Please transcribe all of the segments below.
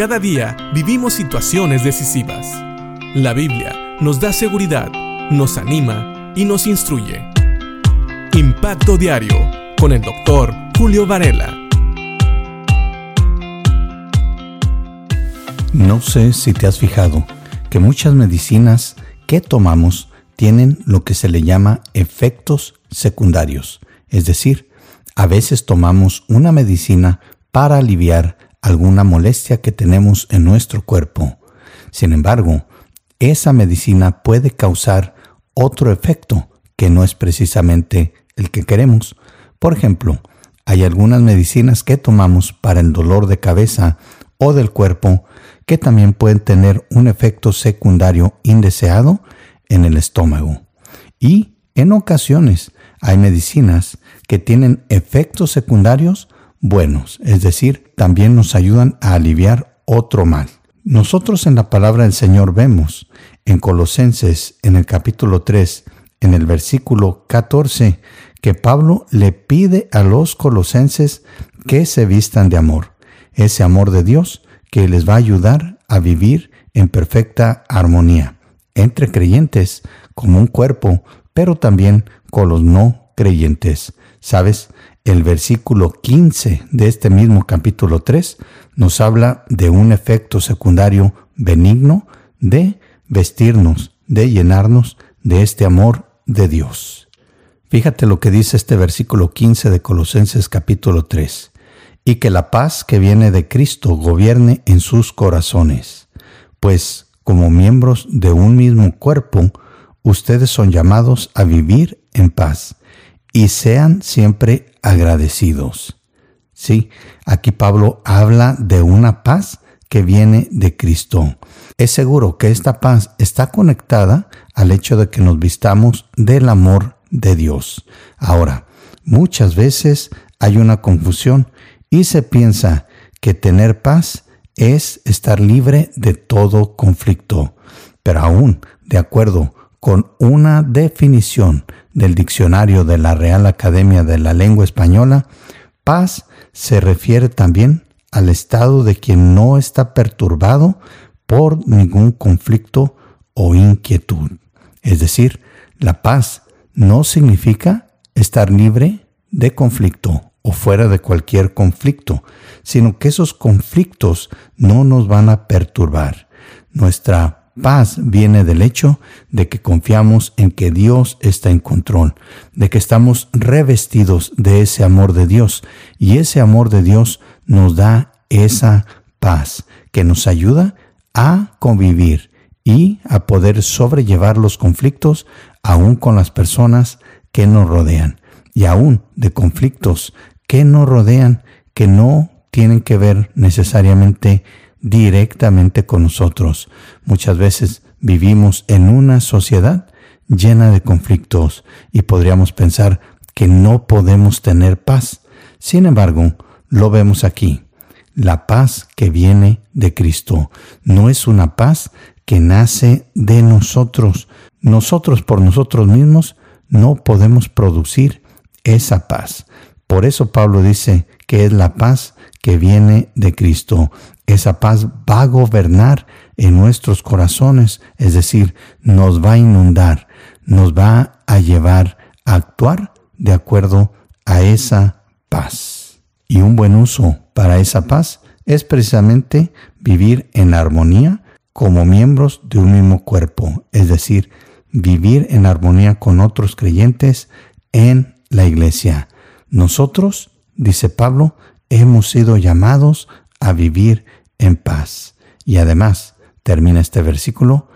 Cada día vivimos situaciones decisivas. La Biblia nos da seguridad, nos anima y nos instruye. Impacto Diario con el doctor Julio Varela. No sé si te has fijado que muchas medicinas que tomamos tienen lo que se le llama efectos secundarios. Es decir, a veces tomamos una medicina para aliviar alguna molestia que tenemos en nuestro cuerpo. Sin embargo, esa medicina puede causar otro efecto que no es precisamente el que queremos. Por ejemplo, hay algunas medicinas que tomamos para el dolor de cabeza o del cuerpo que también pueden tener un efecto secundario indeseado en el estómago. Y en ocasiones hay medicinas que tienen efectos secundarios buenos, es decir, también nos ayudan a aliviar otro mal. Nosotros en la palabra del Señor vemos en Colosenses, en el capítulo 3, en el versículo 14, que Pablo le pide a los colosenses que se vistan de amor, ese amor de Dios que les va a ayudar a vivir en perfecta armonía entre creyentes como un cuerpo, pero también con los no creyentes. ¿Sabes? El versículo 15 de este mismo capítulo 3 nos habla de un efecto secundario benigno de vestirnos, de llenarnos de este amor de Dios. Fíjate lo que dice este versículo 15 de Colosenses capítulo 3. Y que la paz que viene de Cristo gobierne en sus corazones, pues como miembros de un mismo cuerpo, ustedes son llamados a vivir en paz y sean siempre agradecidos. Sí, aquí Pablo habla de una paz que viene de Cristo. Es seguro que esta paz está conectada al hecho de que nos vistamos del amor de Dios. Ahora, muchas veces hay una confusión y se piensa que tener paz es estar libre de todo conflicto. Pero aún, de acuerdo con una definición del diccionario de la Real Academia de la Lengua Española, paz se refiere también al estado de quien no está perturbado por ningún conflicto o inquietud. Es decir, la paz no significa estar libre de conflicto o fuera de cualquier conflicto, sino que esos conflictos no nos van a perturbar. Nuestra paz viene del hecho de que confiamos en que Dios está en control, de que estamos revestidos de ese amor de Dios y ese amor de Dios nos da esa paz que nos ayuda a convivir y a poder sobrellevar los conflictos aún con las personas que nos rodean y aún de conflictos que nos rodean que no tienen que ver necesariamente directamente con nosotros. Muchas veces vivimos en una sociedad llena de conflictos y podríamos pensar que no podemos tener paz. Sin embargo, lo vemos aquí. La paz que viene de Cristo no es una paz que nace de nosotros. Nosotros por nosotros mismos no podemos producir esa paz. Por eso Pablo dice que es la paz que viene de Cristo. Esa paz va a gobernar en nuestros corazones, es decir, nos va a inundar, nos va a llevar a actuar de acuerdo a esa paz. Y un buen uso para esa paz es precisamente vivir en armonía como miembros de un mismo cuerpo, es decir, vivir en armonía con otros creyentes en la iglesia. Nosotros, dice Pablo, hemos sido llamados a vivir en paz. Y además, termina este versículo,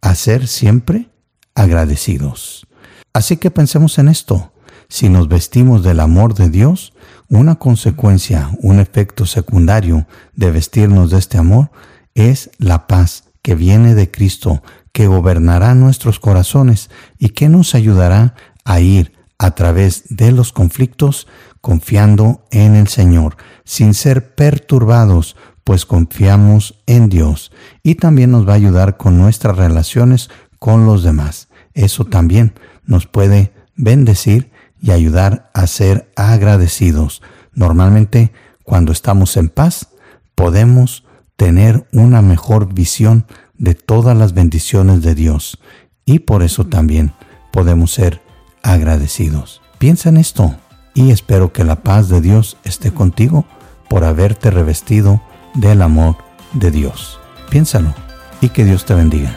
a ser siempre agradecidos. Así que pensemos en esto. Si nos vestimos del amor de Dios, una consecuencia, un efecto secundario de vestirnos de este amor es la paz que viene de Cristo, que gobernará nuestros corazones y que nos ayudará a ir a través de los conflictos confiando en el Señor, sin ser perturbados pues confiamos en Dios y también nos va a ayudar con nuestras relaciones con los demás. Eso también nos puede bendecir y ayudar a ser agradecidos. Normalmente, cuando estamos en paz, podemos tener una mejor visión de todas las bendiciones de Dios y por eso también podemos ser agradecidos. Piensa en esto y espero que la paz de Dios esté contigo por haberte revestido del amor de Dios. Piénsalo y que Dios te bendiga.